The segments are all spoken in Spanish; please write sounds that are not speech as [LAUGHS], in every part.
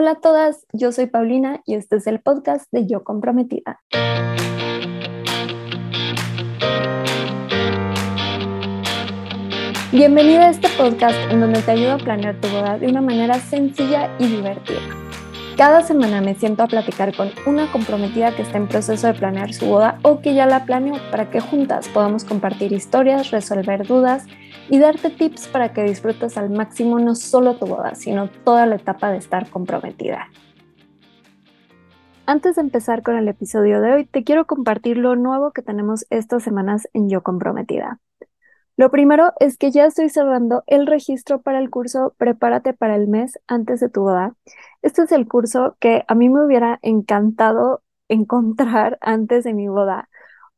Hola a todas, yo soy Paulina y este es el podcast de Yo Comprometida. Bienvenida a este podcast en donde te ayudo a planear tu boda de una manera sencilla y divertida. Cada semana me siento a platicar con una comprometida que está en proceso de planear su boda o que ya la planeó para que juntas podamos compartir historias, resolver dudas y darte tips para que disfrutes al máximo no solo tu boda, sino toda la etapa de estar comprometida. Antes de empezar con el episodio de hoy, te quiero compartir lo nuevo que tenemos estas semanas en Yo Comprometida. Lo primero es que ya estoy cerrando el registro para el curso Prepárate para el mes antes de tu boda. Este es el curso que a mí me hubiera encantado encontrar [LAUGHS] antes de mi boda,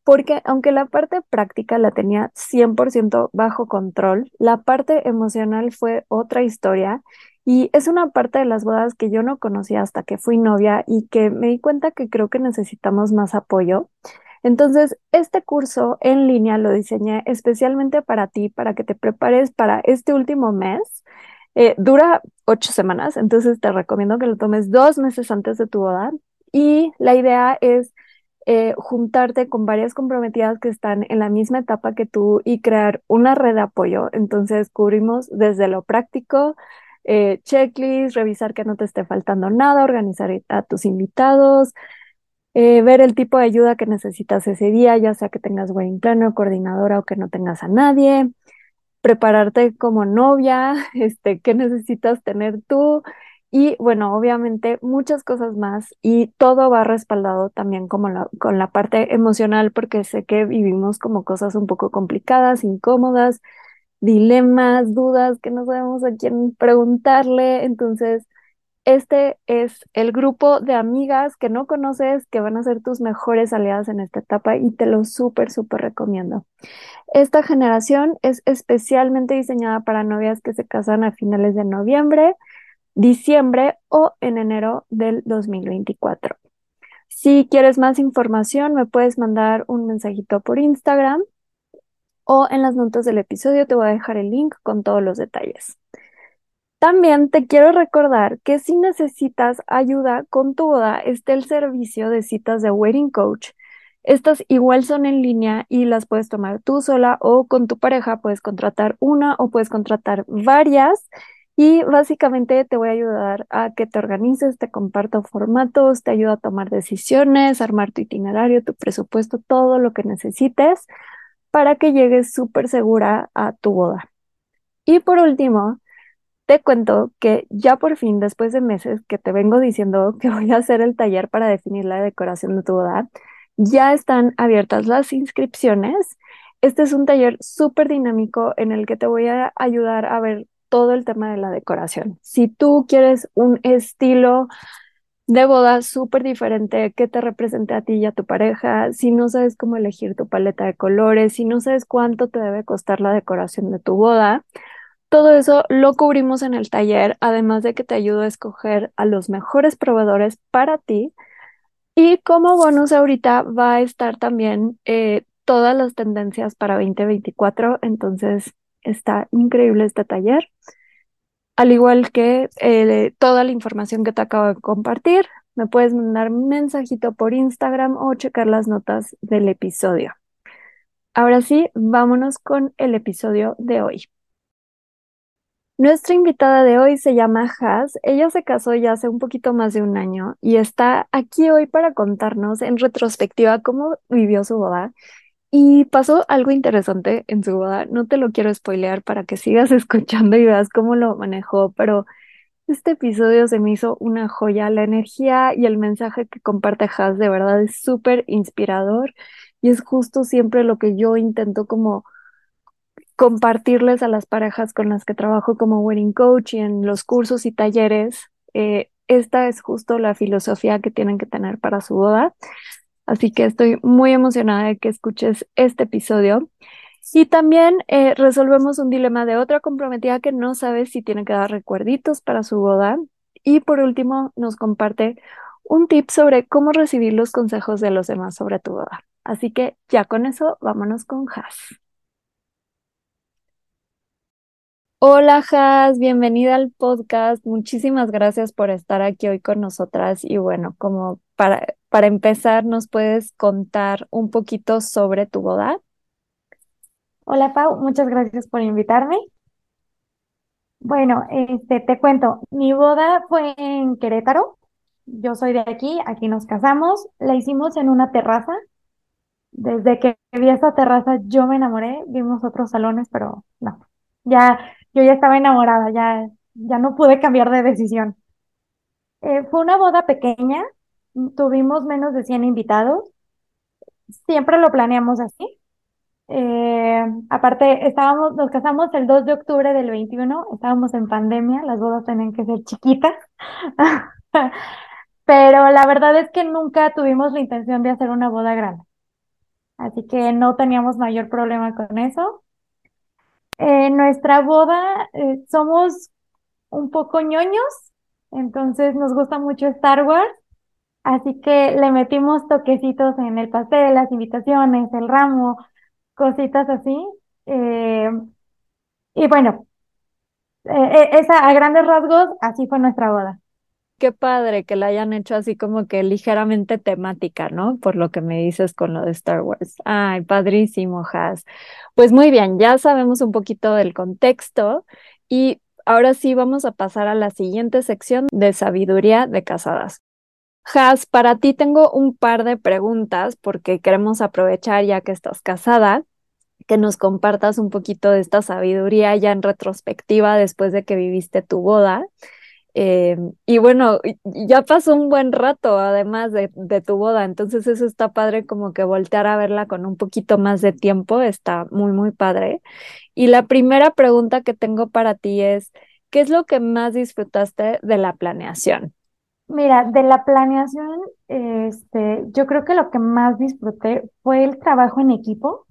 porque aunque la parte práctica la tenía 100% bajo control, la parte emocional fue otra historia y es una parte de las bodas que yo no conocía hasta que fui novia y que me di cuenta que creo que necesitamos más apoyo. Entonces, este curso en línea lo diseñé especialmente para ti, para que te prepares para este último mes. Eh, dura ocho semanas, entonces te recomiendo que lo tomes dos meses antes de tu boda. Y la idea es eh, juntarte con varias comprometidas que están en la misma etapa que tú y crear una red de apoyo. Entonces cubrimos desde lo práctico, eh, checklist, revisar que no te esté faltando nada, organizar a tus invitados, eh, ver el tipo de ayuda que necesitas ese día, ya sea que tengas wedding planner, coordinadora o que no tengas a nadie, prepararte como novia, [LAUGHS] este, qué necesitas tener tú, y bueno, obviamente muchas cosas más y todo va respaldado también como con la parte emocional porque sé que vivimos como cosas un poco complicadas, incómodas, dilemas, dudas que no sabemos a quién preguntarle. Entonces, este es el grupo de amigas que no conoces que van a ser tus mejores aliadas en esta etapa y te lo súper, súper recomiendo. Esta generación es especialmente diseñada para novias que se casan a finales de noviembre diciembre o en enero del 2024. Si quieres más información, me puedes mandar un mensajito por Instagram o en las notas del episodio te voy a dejar el link con todos los detalles. También te quiero recordar que si necesitas ayuda con tu boda, está el servicio de citas de Wedding Coach. Estas igual son en línea y las puedes tomar tú sola o con tu pareja. Puedes contratar una o puedes contratar varias y básicamente te voy a ayudar a que te organices, te comparto formatos, te ayudo a tomar decisiones, armar tu itinerario, tu presupuesto, todo lo que necesites para que llegues súper segura a tu boda. Y por último, te cuento que ya por fin, después de meses que te vengo diciendo que [LAUGHS] voy a hacer el taller para definir la decoración de tu boda, ya están abiertas las inscripciones. Este es un taller súper dinámico en el que te voy a ayudar a ver todo el tema de la decoración. Si tú quieres un estilo de boda súper diferente que te represente a ti y a tu pareja, si no sabes cómo elegir tu paleta de colores, si no sabes cuánto te debe costar la decoración de tu boda, todo eso lo cubrimos en el taller, además de que te ayudo a escoger a los mejores proveedores para ti. Y como bonus ahorita va a estar también eh, todas las tendencias para 2024, entonces Está increíble este taller. Al igual que eh, toda la información que te acabo de compartir, me puedes mandar un mensajito por Instagram o checar las notas del episodio. Ahora sí, vámonos con el episodio de hoy. Nuestra invitada de hoy se llama Haz. Ella se casó ya hace un poquito más de un año y está aquí hoy para contarnos en retrospectiva cómo vivió su boda y pasó algo interesante en su boda. No te lo quiero spoilear para que sigas [LAUGHS] escuchando y veas cómo lo manejó, pero este episodio se me hizo una joya. La energía y el mensaje que comparte Has de verdad es súper inspirador y es justo siempre lo que yo intento como compartirles a las parejas con las que trabajo como wedding coach y en los cursos y talleres. Eh, esta es justo la filosofía que tienen que tener para su boda. Así que estoy muy emocionada de que escuches este episodio. Y también eh, resolvemos un dilema de otra comprometida que no sabe si tiene que dar recuerditos para su boda. Y por último, nos comparte un tip sobre cómo recibir los consejos de los demás sobre tu boda. Así que ya con eso, vámonos con Has. Hola, Has, bienvenida al podcast. Muchísimas gracias por estar aquí hoy con nosotras. Y bueno, como para, para empezar, ¿nos puedes contar un poquito sobre tu boda? Hola Pau, muchas gracias por invitarme. Bueno, este, te cuento, mi boda fue en Querétaro. Yo soy de aquí, aquí nos casamos. La hicimos en una terraza. Desde que vi esa terraza yo me enamoré. Vimos otros salones, pero no. Ya, yo ya estaba enamorada, ya, ya no pude cambiar de decisión. Eh, fue una boda pequeña, tuvimos menos de 100 invitados. Siempre lo planeamos así. Eh, aparte, estábamos, nos casamos el 2 de octubre del 21, estábamos en pandemia, las bodas tenían que ser chiquitas, [LAUGHS] pero la verdad es que nunca tuvimos la intención de hacer una boda grande, así que no teníamos mayor problema con eso. En nuestra boda eh, somos un poco ñoños, entonces nos gusta mucho Star Wars, así que le metimos toquecitos en el pastel, las invitaciones, el ramo, cositas así. Eh, y bueno, eh, eh, esa a grandes rasgos, así fue nuestra boda. Qué padre que la hayan hecho así como que ligeramente temática, ¿no? Por lo que me dices con lo de Star Wars. Ay, padrísimo, Has. Pues muy bien, ya sabemos un poquito del contexto y ahora sí vamos a pasar a la siguiente sección de sabiduría de casadas. Has, para ti tengo un par de preguntas porque queremos aprovechar ya que estás casada que nos compartas un poquito de esta sabiduría ya en retrospectiva después de que viviste tu boda. Eh, y bueno, ya pasó un buen rato además de, de, tu boda, entonces eso está padre como que voltear a verla con un poquito más de tiempo, está muy, muy padre. Y la primera pregunta que tengo para ti es, ¿qué es lo que más disfrutaste de la planeación? Mira, de la planeación, este, yo creo que lo que más disfruté fue el trabajo en equipo.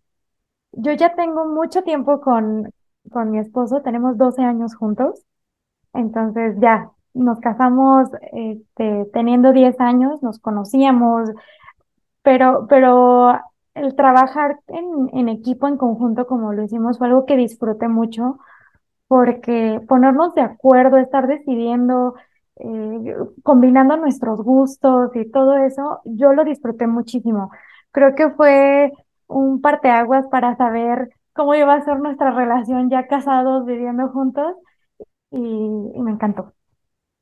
Yo ya tengo mucho tiempo con, con mi esposo, tenemos 12 años juntos, entonces ya nos casamos este, teniendo 10 años, nos conocíamos, pero, pero el trabajar en, en equipo, en conjunto, como lo hicimos, fue algo que disfruté mucho, porque ponernos de acuerdo, estar decidiendo, eh, combinando nuestros gustos y todo eso, yo lo disfruté muchísimo. Creo que fue un parteaguas para saber cómo iba a ser nuestra relación ya casados, viviendo juntos, y, me encantó.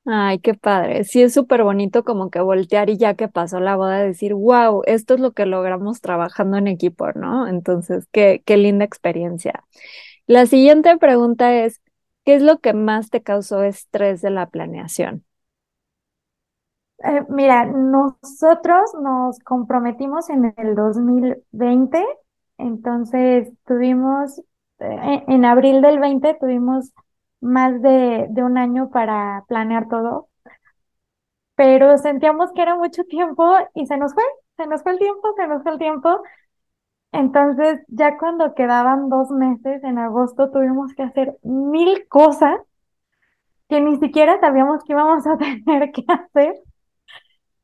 Ay, qué padre. Sí, es súper bonito como que voltear y ya que pasó la boda, decir, wow, esto es lo que logramos trabajando en equipo, ¿no? Entonces, qué, qué linda experiencia. La siguiente pregunta es, ¿qué es lo que más te causó estrés de la planeación? Eh, mira, nosotros nos comprometimos en el 2020, entonces tuvimos, eh, en abril del 20 tuvimos más de, de un año para planear todo, pero sentíamos que era mucho tiempo y se nos fue, se nos fue el tiempo, se nos fue el tiempo. Entonces, ya cuando quedaban dos meses, en agosto, tuvimos que hacer mil cosas que ni siquiera sabíamos que íbamos a [LAUGHS] tener que hacer.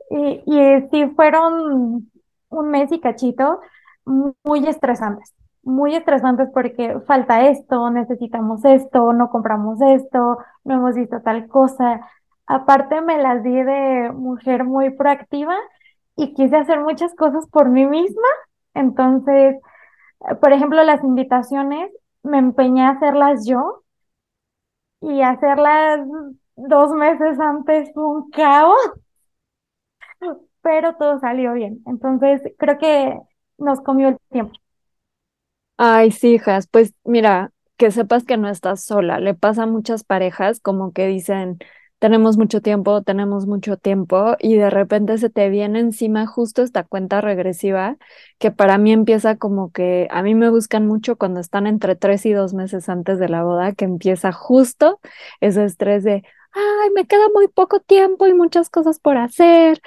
Y, y sí, fueron un mes y cachito muy estresantes, muy estresantes porque falta esto, necesitamos esto, no compramos esto, no hemos visto tal cosa. Aparte me las di de mujer muy proactiva y quise hacer muchas cosas por mí misma. Entonces, por ejemplo, las invitaciones, me empeñé a hacerlas yo y hacerlas dos meses antes fue un caos pero todo salió bien. Entonces, creo que nos comió el tiempo. Ay, sí, hijas, pues mira, que sepas que no estás sola. Le pasa a muchas parejas como que dicen, tenemos mucho tiempo, tenemos mucho tiempo, y de repente se te viene encima justo esta cuenta regresiva que para mí empieza como que a mí me buscan mucho cuando están entre tres y dos meses antes de la boda, que empieza justo ese estrés de, ay, me queda muy poco tiempo y muchas cosas por hacer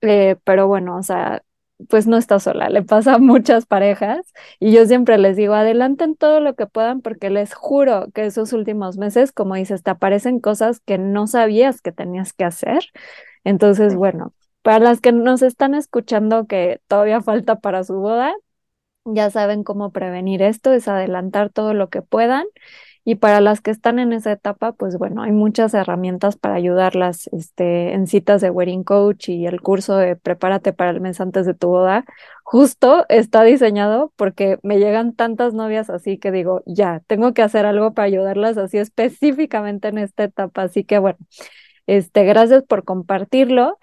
eh, pero bueno, o sea, pues no está sola, le pasa a muchas parejas y yo siempre les digo, adelanten todo lo que puedan porque les juro que esos últimos meses, como dices, te aparecen cosas que no sabías que tenías que hacer. Entonces, bueno, para las que nos están escuchando que todavía falta para su boda, ya saben cómo prevenir esto, es adelantar todo lo que puedan Y para las que están en esa etapa, pues bueno, hay muchas herramientas para ayudarlas este, en citas de wedding coach y el curso de prepárate para el mes antes de tu boda. Justo está diseñado porque me llegan tantas novias así que digo, ya, tengo que hacer algo para ayudarlas así específicamente en esta etapa. Así que bueno, este, gracias por compartirlo.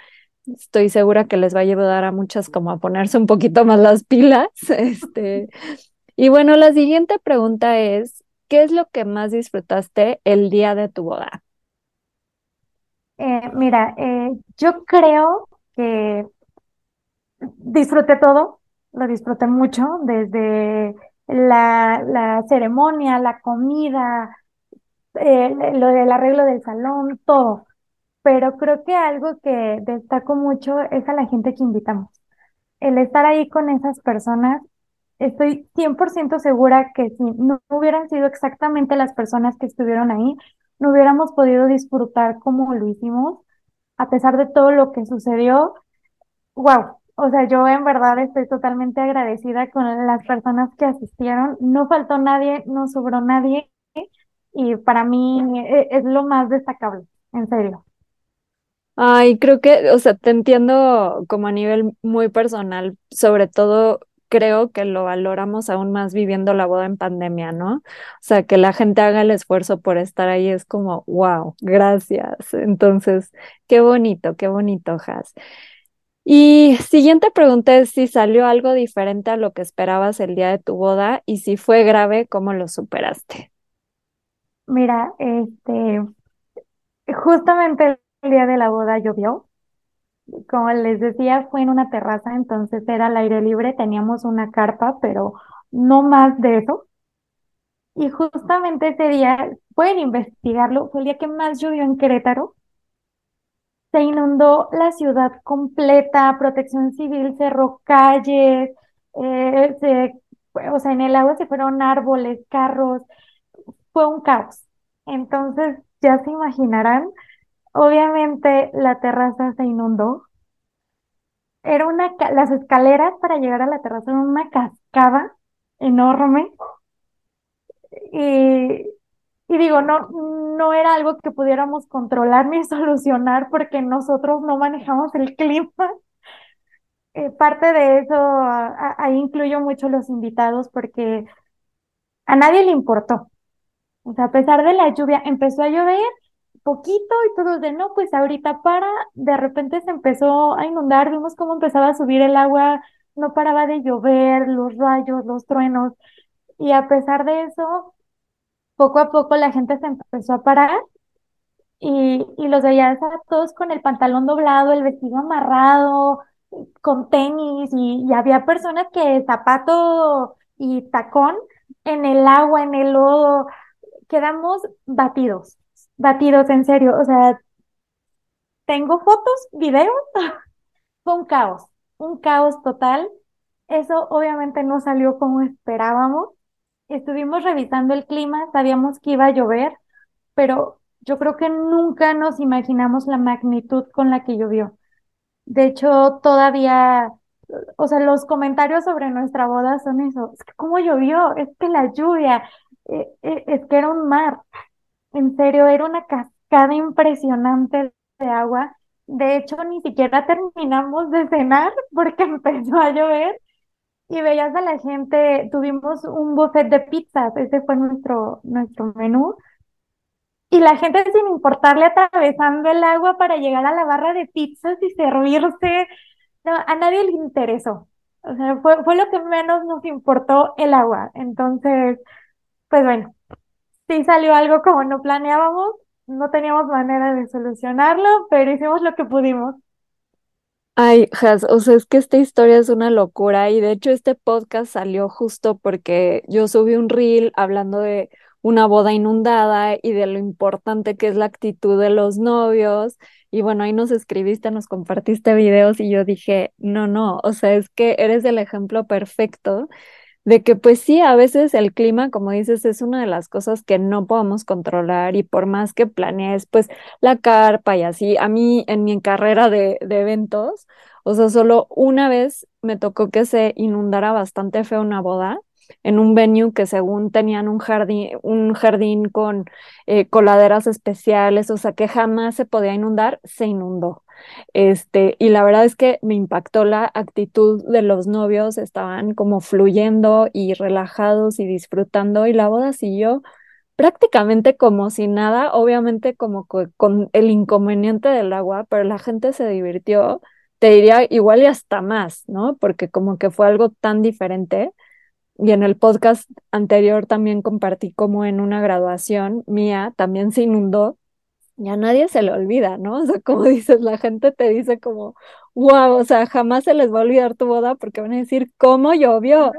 Estoy segura que les va a ayudar a muchas como a ponerse un poquito más las pilas. [LAUGHS] Este, y bueno, la siguiente pregunta es, ¿qué es lo que más disfrutaste el día de tu boda? Eh, mira, eh, yo creo que disfruté todo, lo disfruté mucho, desde la, la ceremonia, la comida, eh, lo del arreglo del salón, todo. Pero creo que algo que destaco mucho es a la gente que invitamos. El estar ahí con esas personas estoy 100% segura que si no hubieran sido exactamente las personas que estuvieron ahí, no hubiéramos podido disfrutar como lo hicimos, a pesar de todo lo que sucedió. Wow, o sea, yo en verdad estoy totalmente agradecida con las personas que asistieron. No faltó nadie, no sobró nadie y para mí e, es lo más destacable, en serio. Ay, creo que, o sea, te entiendo como a nivel muy personal, sobre todo creo que lo valoramos aún más viviendo la boda en pandemia, ¿no? O sea, que la gente haga el esfuerzo por estar ahí es como, wow, gracias. Entonces, qué bonito, qué bonito, Has. Y siguiente pregunta es si salió algo diferente a lo que esperabas el día de tu boda y si fue grave, ¿cómo lo superaste? Mira, este, justamente el día de la boda llovió como les decía, fue en una terraza, entonces era al aire libre, teníamos una carpa, pero no más de eso. Y justamente ese día, pueden investigarlo, fue el día que más llovió en Querétaro. Se inundó la ciudad completa, protección civil cerró calles, eh, se, o sea, en el agua se fueron árboles, carros, fue un caos. Entonces, ya se imaginarán Obviamente la terraza se inundó. Era una, las escaleras para llegar a la terraza eran una cascada enorme. Y, y digo, no, no era algo que pudiéramos controlar [LAUGHS] ni solucionar porque nosotros no manejamos el clima. Eh, parte de eso, ahí incluyo mucho los invitados porque a nadie le importó. O sea, a pesar de la lluvia, empezó a llover poquito y todos de no, pues ahorita para, de repente se empezó a inundar, vimos cómo empezaba a subir el agua, no paraba de llover, los rayos, los truenos, y a pesar de eso, poco a poco la gente se empezó a parar y, y los veías a todos con el pantalón doblado, el vestido amarrado, con tenis, y, y había personas que zapato y tacón en el agua, en el lodo, quedamos batidos batidos, en serio. O sea, tengo fotos, videos, [LAUGHS] fue un caos, un caos total. Eso obviamente no salió como esperábamos. Estuvimos revisando el clima, sabíamos que iba a llover, pero yo creo que nunca nos imaginamos la magnitud con la que llovió. De hecho, todavía, o sea, los comentarios sobre nuestra boda son eso, es que cómo llovió, es que la lluvia, eh, eh, es que era un mar. En serio, era una cascada impresionante de agua. De hecho, ni siquiera terminamos de cenar porque [LAUGHS] empezó a llover y veías a la gente, tuvimos un buffet de pizzas, ese fue nuestro, nuestro menú. Y la gente sin importarle atravesando el agua para llegar a la barra de pizzas y servirse, a nadie le interesó. O sea, fue, fue lo que menos nos importó el agua. Entonces, pues bueno, sí salió algo como no planeábamos, no teníamos manera de solucionarlo, pero hicimos lo que pudimos. Ay, Has, o sea, es que esta historia es una locura y de hecho este podcast salió justo porque yo subí un reel hablando de una boda inundada y de lo importante que es la actitud de los novios. Y bueno, ahí nos escribiste, nos compartiste videos y yo dije, no, no, o sea, es que eres el ejemplo perfecto de que pues sí, a veces el clima, como dices, es una de las cosas que no podemos controlar y por más que planees pues la carpa y así, a mí en mi carrera de, eventos, o sea, solo una vez me tocó que se inundara bastante feo una boda en un venue que según tenían un jardín, un jardín con eh, coladeras especiales, o sea que jamás se podía inundar, se inundó. Este, y la verdad es que me impactó la actitud de los novios, estaban como fluyendo y relajados y disfrutando y la boda siguió prácticamente como si nada, obviamente como con el inconveniente del agua, pero la gente se divirtió, te diría igual y hasta más, ¿no? Porque como que fue algo tan diferente. Y en el podcast anterior también compartí como en una graduación mía también se inundó y a nadie se le olvida, ¿no? [LAUGHS] O sea, como dices, la gente te dice como, wow, o sea, jamás se les va a olvidar tu boda porque van a decir, ¿cómo llovió?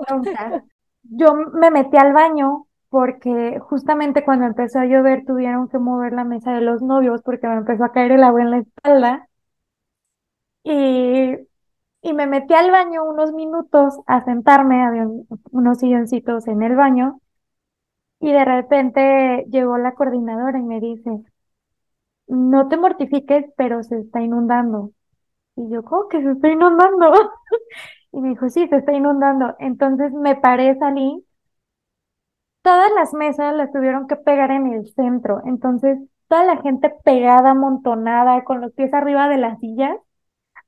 Yo me metí al baño porque justamente cuando empezó a llover tuvieron que mover la mesa de los novios porque me empezó a caer el agua en la espalda. Y, y me metí al baño unos minutos a sentarme, había unos silloncitos en el baño. Y de repente llegó la coordinadora y me dice, no te mortifiques, pero se está inundando. Y yo, ¿cómo que se está inundando? [LAUGHS] y me dijo, sí, se está inundando. Entonces me paré, salí. Todas las mesas las tuvieron que pegar en el centro. Entonces, toda la gente pegada, amontonada, con los pies arriba de las sillas.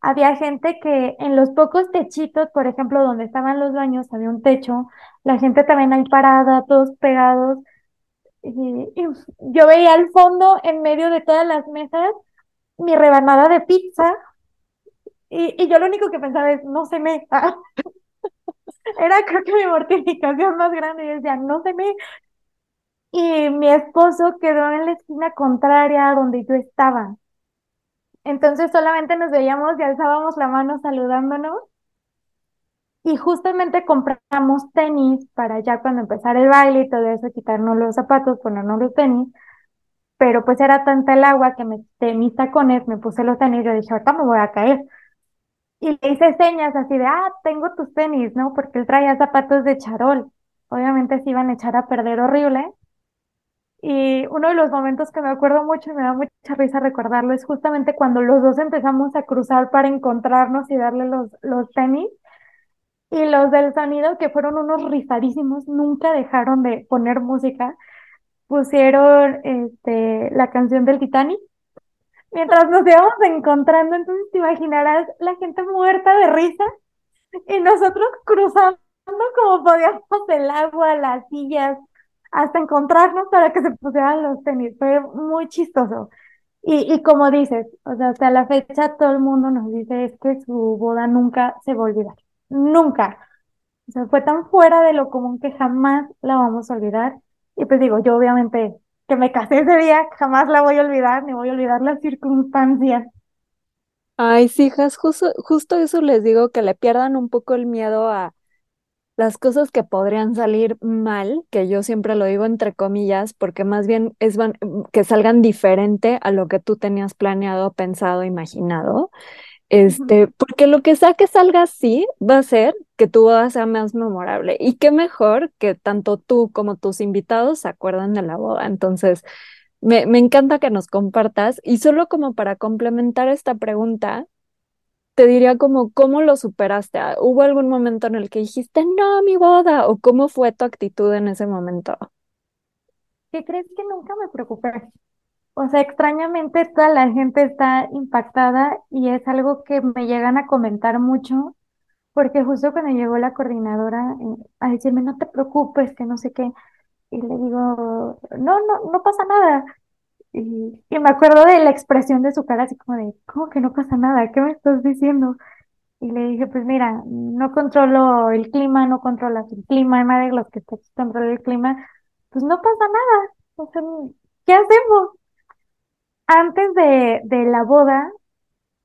Había gente que en los pocos techitos, por ejemplo, donde estaban los baños, había un techo. La gente también ahí parada, todos pegados. Y, yo veía al fondo, en medio de todas las mesas, mi rebanada de pizza. Y, y yo lo único que pensaba es, no se me. [LAUGHS] Era creo que mi mortificación más grande. Y decía, no se me. Y mi esposo quedó en la esquina contraria a donde yo estaba. Entonces solamente nos veíamos y alzábamos la mano saludándonos. Y justamente compramos tenis para ya cuando empezara el baile y todo eso, quitarnos los zapatos, ponernos los tenis. Pero pues era tanta el agua que me quité mis tacones, me puse los tenis, yo dije, ahorita me voy a caer. Y le hice señas así de, ah, tengo tus tenis, ¿no? Porque él traía zapatos de charol. Obviamente se iban a echar a perder horrible. Y uno de los momentos que me acuerdo mucho y me da mucha risa recordarlo es justamente cuando los dos empezamos a cruzar para encontrarnos y darle los, los tenis. Y los del sonido, que fueron unos rifadísimos, nunca dejaron de poner música. Pusieron este, la canción del Titanic mientras nos íbamos encontrando. Entonces te imaginarás la gente muerta de risa y nosotros cruzando como podíamos el agua, las sillas, hasta encontrarnos para que se pusieran los tenis. Fue muy chistoso. Y, y como dices, o sea, hasta la fecha todo el mundo nos dice es que su boda nunca se va a olvidar nunca. O sea, fue tan fuera de lo común que jamás la vamos a olvidar. Y pues digo, yo obviamente que me casé ese día, jamás la voy a olvidar, ni voy a olvidar las circunstancias. Ay, sí, hijas, justo, justo eso les digo, que le pierdan un poco el miedo a las cosas que podrían salir mal, que yo siempre lo digo entre comillas, porque más bien es que salgan diferente a lo que tú tenías planeado, pensado, imaginado. Este, porque lo que sea que salga así va a ser que tu boda sea más memorable. Y qué mejor que tanto tú como tus invitados se acuerdan de la boda. Entonces, me, me encanta que nos compartas. Y solo como para complementar esta pregunta, te diría como, ¿cómo lo superaste? Ah, ¿Hubo algún momento en el que dijiste, no, mi boda? ¿O cómo fue tu actitud en ese momento? ¿Qué crees que nunca me preocupé? O sea, extrañamente toda la gente está impactada y es algo que me llegan a comentar mucho, porque justo cuando llegó la coordinadora eh, a decirme, no te preocupes, que no sé qué, y le digo, no, no, no pasa nada. Y, y me acuerdo de la expresión de su cara, así como de, ¿cómo que no pasa nada? ¿Qué me estás diciendo? Y le dije, pues mira, no controlo el clima, no controlas el clima, nadie de los que controla el clima, pues no pasa nada. O sea, ¿qué hacemos? Antes de, la boda,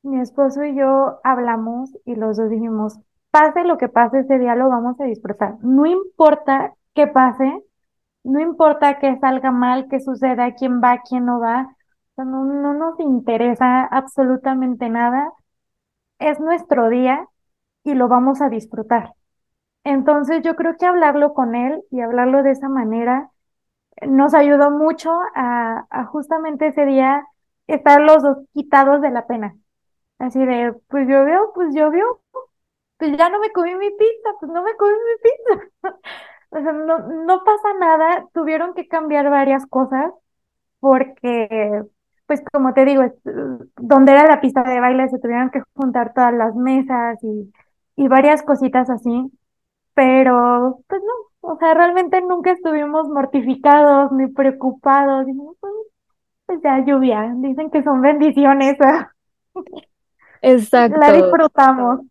mi esposo y yo hablamos y los dos dijimos, pase lo que pase ese día, lo vamos a disfrutar. No importa qué pase, no importa que salga mal, qué suceda, quién va, quién no va, no, no nos interesa absolutamente nada. Es nuestro día y lo vamos a disfrutar. Entonces yo creo que hablarlo con él y hablarlo de esa manera nos ayudó mucho a justamente ese día estar los dos quitados de la pena. Así de, pues llovió, pues llovió, pues ya no me comí mi pizza, pues no me comí mi pizza. [LAUGHS] O sea, no, no pasa nada, tuvieron que cambiar varias cosas porque, pues como te digo, donde era la pista de baile se tuvieron que juntar todas las mesas y, y varias cositas así, pero pues no, o sea, realmente nunca estuvimos mortificados ni preocupados, dijimos, pues, pues ya lluvia, dicen que son bendiciones, la Exacto. disfrutamos.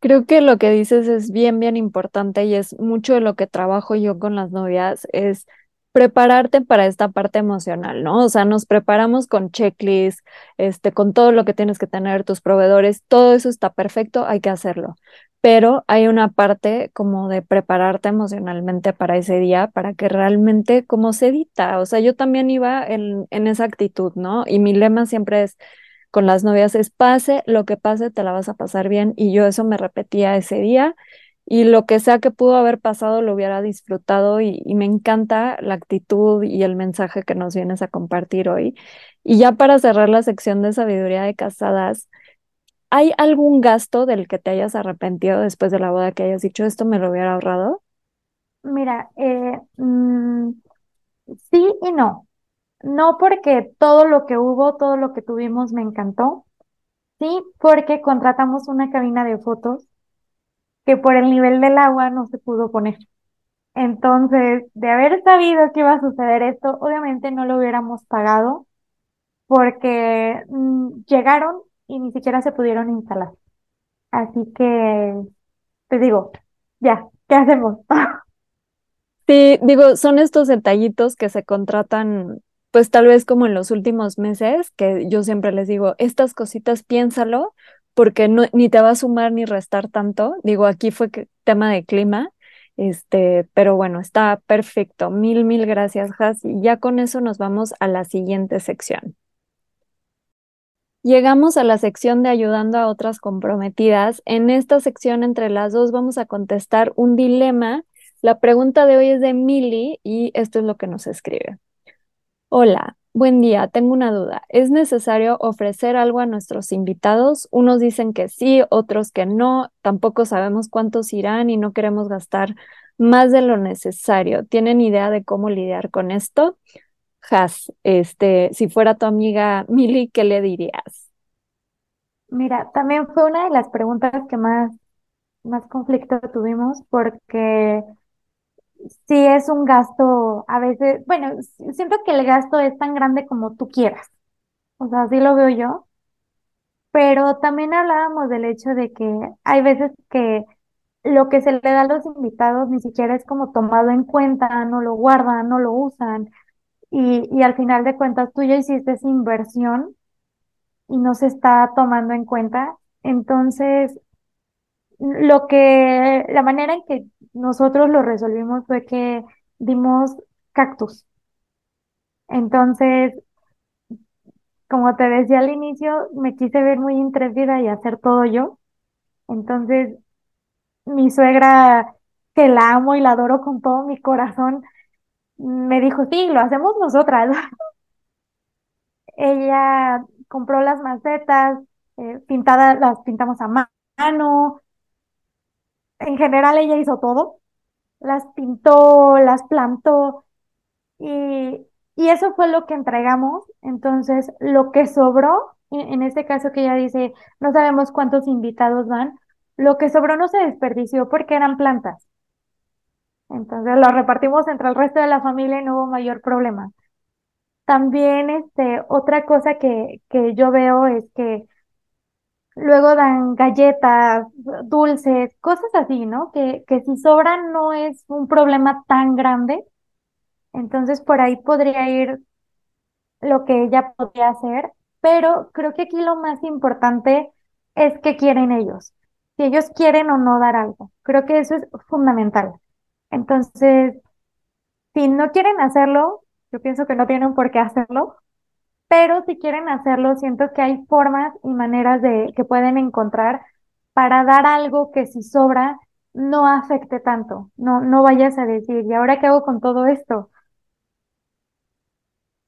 Creo que lo que dices es bien, bien importante y es mucho de lo que trabajo yo con las novias, es prepararte para esta parte emocional, ¿no? O sea, nos preparamos con checklist, este, con todo lo que tienes que tener, tus proveedores, todo eso está perfecto, hay que hacerlo. Pero hay una parte como de prepararte emocionalmente para ese día, para que realmente como se edita. O sea, yo también iba en, en esa actitud, ¿no? Y mi lema siempre es con las novias es pase lo que pase, te la vas a pasar bien. Y yo eso me repetía ese día y lo que sea que pudo haber pasado lo hubiera disfrutado y, y me encanta la actitud y el mensaje que nos vienes a compartir hoy. Y ya para cerrar la sección de sabiduría de casadas, ¿hay algún gasto del que te hayas arrepentido después de la boda que hayas dicho esto me lo hubiera ahorrado? Mira, eh, mm, sí y no. No porque todo lo que hubo, todo lo que tuvimos me encantó, sí, porque contratamos una cabina de fotos que por el nivel del agua no se pudo poner. Entonces, de haber sabido que iba a suceder esto, obviamente no lo hubiéramos pagado porque mm, llegaron y ni siquiera se pudieron instalar. Así que, te digo, ya, ¿qué hacemos? [LAUGHS] Sí, digo, son estos detallitos que se contratan, pues tal vez como en los últimos meses, que yo siempre les digo, estas cositas piénsalo, porque no, ni te va a sumar ni restar tanto. Digo, aquí fue tema de clima, este, pero bueno, está perfecto. Mil, mil gracias, Has. Y ya con eso nos vamos a la siguiente sección. Llegamos a la sección de ayudando a otras comprometidas. En esta sección, entre las dos, vamos a contestar un dilema. La pregunta de hoy es de Mili y esto es lo que nos escribe. Hola, buen día, tengo una duda. ¿Es necesario ofrecer algo a nuestros invitados? Unos dicen que sí, otros que no. Tampoco sabemos cuántos irán y no queremos gastar más de lo necesario. ¿Tienen idea de cómo lidiar con esto? Has, este, si fuera tu amiga Mili, ¿qué le dirías? Mira, también fue una de las preguntas que más, más conflicto tuvimos porque sí es un gasto a veces, bueno, siento que el gasto es tan grande como tú quieras, o sea, así lo veo yo, pero también hablábamos del hecho de que hay veces que lo que se le da a los invitados ni siquiera es como tomado en cuenta, no lo guardan, no lo usan y, al final de cuentas tú ya hiciste esa inversión y no se está tomando en cuenta. Entonces, lo que, la manera en que nosotros lo resolvimos fue que dimos cactus. Entonces, como te decía al inicio, me quise ver muy intrépida y hacer todo yo. Entonces, mi suegra, que la amo y la adoro con todo mi corazón, me dijo, sí, lo hacemos nosotras. [LAUGHS] Ella compró las macetas, eh, pintadas, las pintamos a ma- mano. En general, ella hizo todo. Las pintó, las plantó y, y eso fue lo que entregamos. Entonces, lo que sobró, en este caso que ella dice, no sabemos cuántos invitados van, lo que sobró no se desperdició porque eran plantas. Entonces, lo repartimos entre el resto de la familia y no hubo mayor problema. También, este, otra cosa que, que yo veo es que luego dan galletas, dulces, cosas así, ¿no? Que, que si sobran no es un problema tan grande. Entonces, por ahí podría ir lo que ella podría hacer, pero creo que aquí lo más importante es que quieren ellos. Si ellos quieren o no dar algo. Creo que eso es fundamental. Entonces, si no quieren hacerlo, yo pienso que no tienen por qué hacerlo pero si quieren hacerlo, siento que hay formas y maneras de que pueden encontrar para dar algo que si sobra no afecte tanto. No, no vayas a decir, ¿y ahora qué hago con todo esto?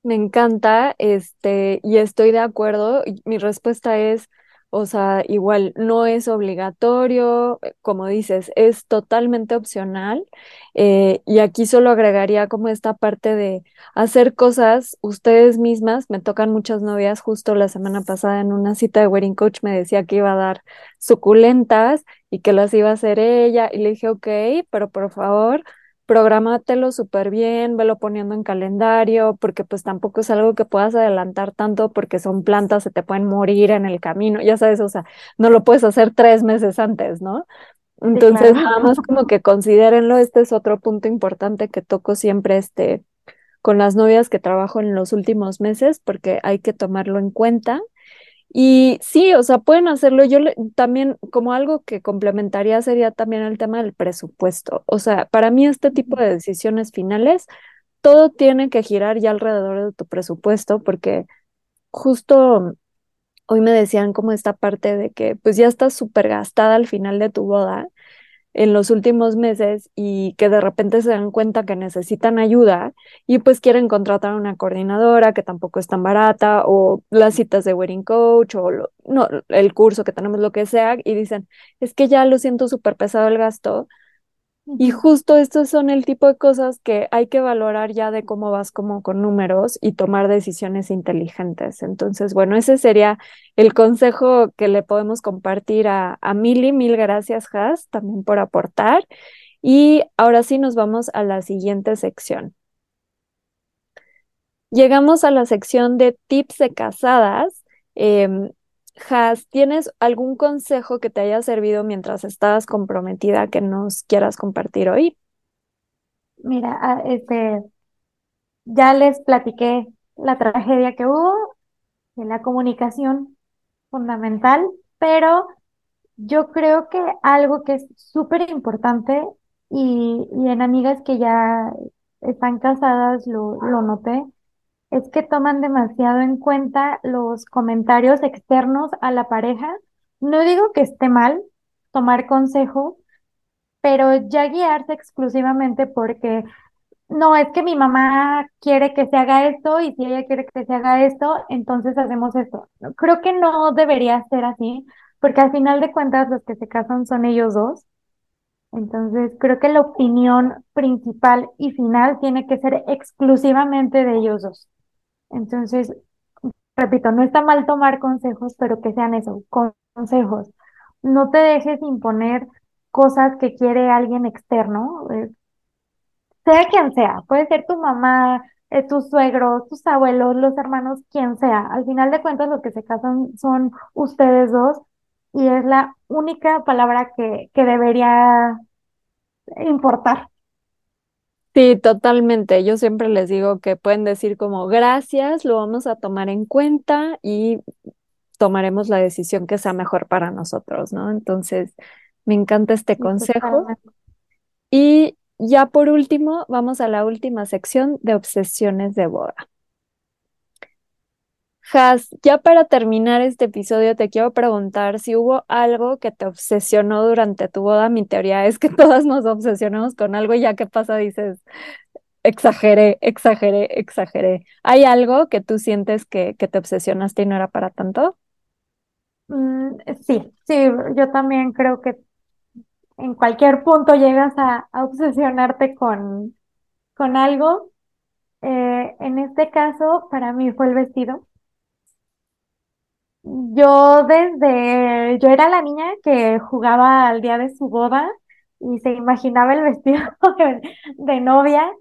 Me encanta, este, y estoy de acuerdo. Mi respuesta es O sea, igual no es obligatorio, eh, como dices, es totalmente opcional. eh, y aquí solo agregaría como esta parte de hacer cosas ustedes mismas. Me tocan muchas novias, justo la semana pasada en una cita de Wedding Coach me decía que iba a dar suculentas y que las iba a hacer ella. Y le dije, ok, pero por favor Prográmatelo súper bien, velo poniendo en calendario, porque pues tampoco es algo que puedas adelantar tanto porque son plantas, se te pueden morir en el camino, ya sabes, o sea, no lo puedes hacer tres meses antes, ¿no? Sí, Entonces, claro. nada más como que considérenlo, este es otro punto importante que toco siempre este, con las novias que trabajo en los últimos meses, porque hay que tomarlo en cuenta. Y sí, o sea, pueden hacerlo. Yo le- también, como algo que complementaría sería también el tema del presupuesto. O sea, para mí este tipo de decisiones finales, todo tiene que girar ya alrededor de tu presupuesto, porque justo hoy me decían como esta parte de que pues ya estás súper gastada al final de tu boda en los últimos meses y que de repente se dan cuenta que necesitan ayuda y pues quieren contratar a una coordinadora que tampoco es tan barata o las citas de wedding coach o lo- no, el curso que tenemos, lo que sea, y dicen, es que ya lo siento súper pesado el gasto. Y justo estos son el tipo de cosas que hay que valorar ya de cómo vas como con números y tomar decisiones inteligentes. Entonces, bueno, ese sería el consejo que le podemos compartir a, a Mili. Mil gracias, Has, también por aportar. Y ahora sí nos vamos a la siguiente sección. Llegamos a la sección de tips de casadas. Em, Has, ¿tienes algún consejo que te haya servido mientras estabas comprometida que nos quieras compartir hoy? Mira, ah, este, ya les platiqué la tragedia que hubo, de la comunicación fundamental, pero yo creo que algo que es súper importante y, y en amigas que ya están casadas lo, lo noté, es que toman demasiado en cuenta los comentarios externos a la pareja. No digo que esté mal tomar consejo, pero ya guiarse exclusivamente porque no, es que mi mamá quiere que se haga esto y si ella quiere que se haga esto, entonces hacemos esto. Creo que no debería ser así, porque al final de cuentas los que se casan son ellos dos. Entonces creo que la opinión principal y final tiene que ser exclusivamente de ellos dos. Entonces, repito, no está mal tomar consejos, pero que sean eso, con- consejos. No te dejes imponer cosas que quiere alguien externo. eh, sea quien sea, puede ser tu mamá, eh, tus suegros, tus abuelos, los hermanos, quien sea. Al final de cuentas, los que se casan son ustedes dos y es la única palabra que, que debería importar. Sí, totalmente. Yo siempre les digo que pueden decir como gracias, lo vamos a tomar en cuenta y tomaremos la decisión que sea mejor para nosotros, ¿no? Entonces, me encanta este consejo. Y ya por último, vamos a la última sección de obsesiones de boda. Has, ya para terminar este episodio, te quiero preguntar si hubo algo que te obsesionó durante tu boda. Mi teoría es que [LAUGHS] todas nos obsesionamos con algo y ya que pasa dices, exageré, exageré, exageré. ¿Hay algo que tú sientes que, que te obsesionaste y no era para tanto? Mm, sí, sí, yo también creo que en cualquier punto llegas a, a obsesionarte con, con algo. Eh, en este caso, para mí fue el vestido. Yo desde, yo era la niña que jugaba al día de su boda y se imaginaba el vestido [LAUGHS] de, novia.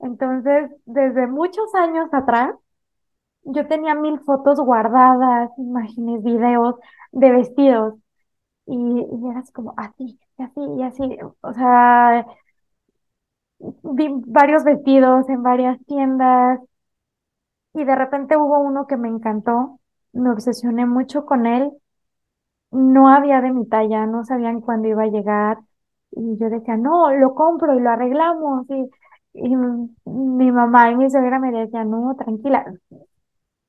Entonces, desde muchos años atrás, yo tenía mil fotos guardadas, imágenes, videos de vestidos y, y era como así, y así, y así. O sea, vi varios vestidos en varias tiendas y de repente hubo uno que me encantó, me obsesioné mucho con él no había de mi talla, no sabían cuándo iba a llegar. Y yo decía, no, lo compro y lo arreglamos. Y, y mi mamá y mi suegra me decían, no, tranquila.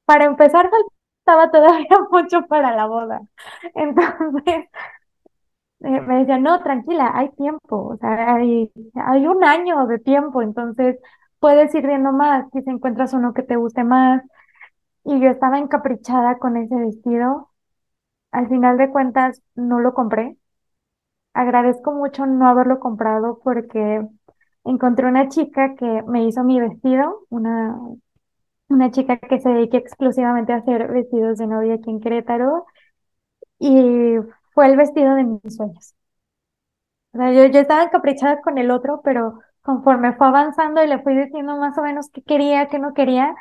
Para empezar, [LAUGHS] faltaba todavía [LAUGHS] mucho para la boda. Entonces, eh, me decían, no, tranquila, hay tiempo. O sea, hay, hay un año de tiempo. Entonces, puedes ir viendo más si encuentras uno que te guste más. Y yo estaba encaprichada con ese vestido. al final de cuentas no lo compré. Agradezco mucho no haberlo comprado porque encontré una chica que me hizo mi vestido, una, una chica que se dedica exclusivamente a hacer vestidos de novia aquí en Querétaro y fue el vestido de mis sueños. O sea, yo, yo estaba encaprichada con el otro, pero conforme fue avanzando y le fui diciendo más o menos qué quería, qué no quería,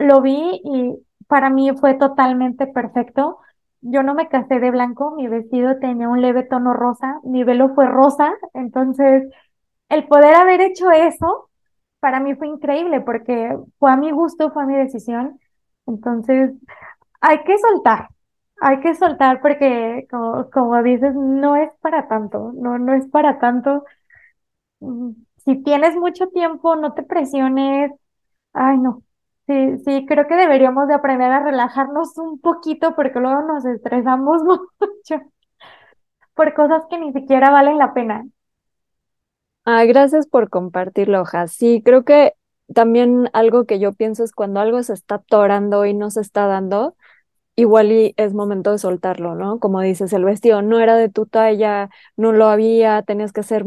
lo vi y para mí fue totalmente perfecto. Yo no me casé de blanco, mi vestido tenía un leve tono rosa, mi velo fue rosa, entonces el poder haber hecho eso para mí fue increíble porque fue a mi gusto, fue a mi decisión. Entonces, hay que soltar, hay que soltar porque, como, como dices, no es para tanto, no, no es para tanto. Mm, si tienes mucho tiempo, no te presiones. Ay, no. Sí, sí, creo que deberíamos de aprender a relajarnos un poquito porque luego nos estresamos [LAUGHS] mucho por cosas que ni siquiera valen la pena. Ah, gracias por compartirlo, Hoja. Sí, creo que también algo que yo pienso es cuando algo se está atorando y no se está dando, igual y es momento de soltarlo, ¿no? Como dices, el vestido no era de tu talla, no lo había, tenías que hacer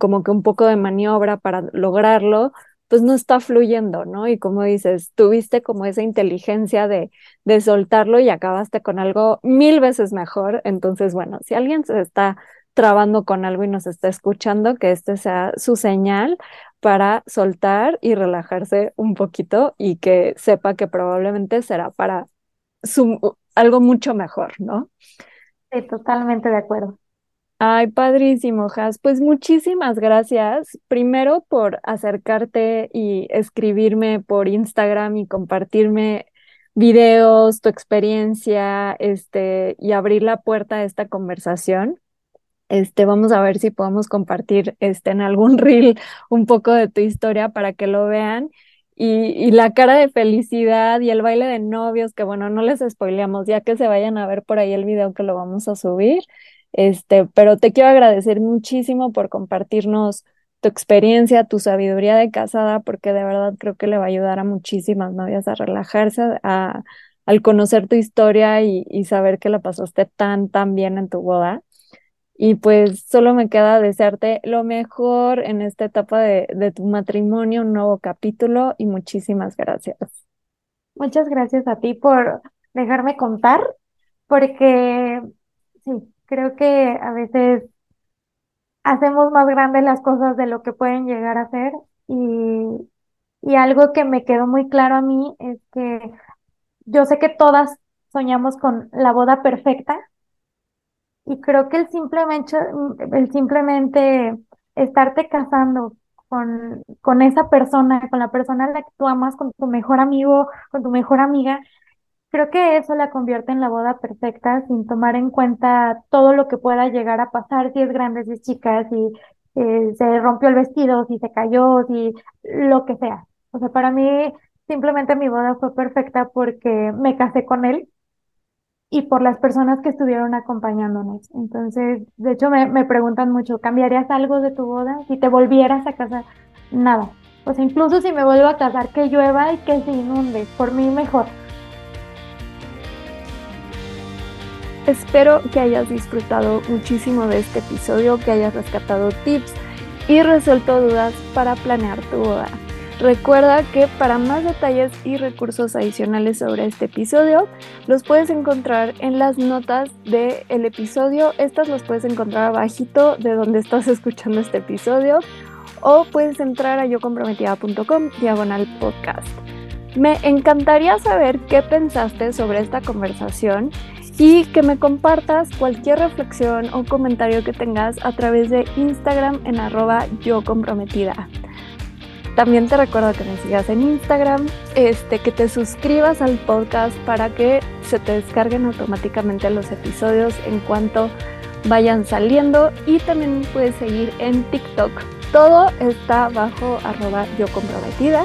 como que un poco de maniobra para lograrlo, pues no está fluyendo, ¿no? Y como dices, tuviste como esa inteligencia de, de soltarlo y acabaste con algo mil veces mejor. Entonces, bueno, si alguien se está trabando con algo y nos está escuchando, que este sea su señal para soltar y relajarse un poquito y que sepa que probablemente será para su, algo mucho mejor, ¿no? Sí, totalmente de acuerdo. Ay, padrísimo, Jas. Pues muchísimas gracias. Primero por acercarte y escribirme por Instagram y compartirme videos, tu experiencia, este, y abrir la puerta a esta conversación. Este, vamos a ver si podemos compartir este, en algún [LAUGHS] reel un poco de tu historia para que lo vean. Y, y, la cara de felicidad y el baile de novios, que bueno, no les spoileamos, ya que se vayan a ver por ahí el video que lo vamos a subir. Este, pero te quiero agradecer muchísimo por compartirnos tu experiencia, tu sabiduría de casada, porque de verdad creo que le va a ayudar a muchísimas novias a relajarse, a, al conocer tu historia y, saber que la pasaste tan, tan bien en tu boda. Y pues solo me queda desearte lo mejor en esta etapa de, de, tu matrimonio, un nuevo capítulo y muchísimas gracias. Muchas gracias a ti por dejarme contar, porque sí, creo que a veces hacemos más grandes las cosas de lo que pueden llegar a ser y, y algo que me quedó muy claro a mí es que yo sé que todas soñamos con la boda perfecta, y creo que el simplemente, el simplemente estarte casando con, con esa persona, con la persona a la que tú amas, con tu mejor amigo, con tu mejor amiga, creo que eso la convierte en la boda perfecta sin tomar en cuenta todo lo que pueda llegar a pasar, si es grande, si es chica, si eh, se rompió el vestido, si se cayó, si lo que sea. O sea, para mí simplemente mi boda fue perfecta porque me casé con él y por las personas que estuvieron acompañándonos. Entonces, de hecho, me, me, preguntan mucho, ¿cambiarías algo de tu boda si te volvieras a casar? Nada. O sea, incluso si me vuelvo a casar, que llueva y que se inunde, por mí mejor. Espero que hayas disfrutado muchísimo de este episodio, que hayas rescatado tips y resuelto dudas para planear tu boda. Recuerda que para más detalles y recursos adicionales sobre este episodio, los puedes encontrar en las notas del episodio. Estas las puedes encontrar abajito de donde estás escuchando este episodio o puedes entrar a yocomprometida.com diagonal podcast. Me encantaría saber qué pensaste sobre esta conversación y que me compartas cualquier reflexión o comentario que tengas a través de Instagram en arroba yo comprometida. También te recuerdo que me sigas en Instagram, este, que te suscribas al podcast para que se te descarguen automáticamente los episodios en cuanto vayan saliendo y también puedes seguir en TikTok. Todo está bajo arroba yo comprometida.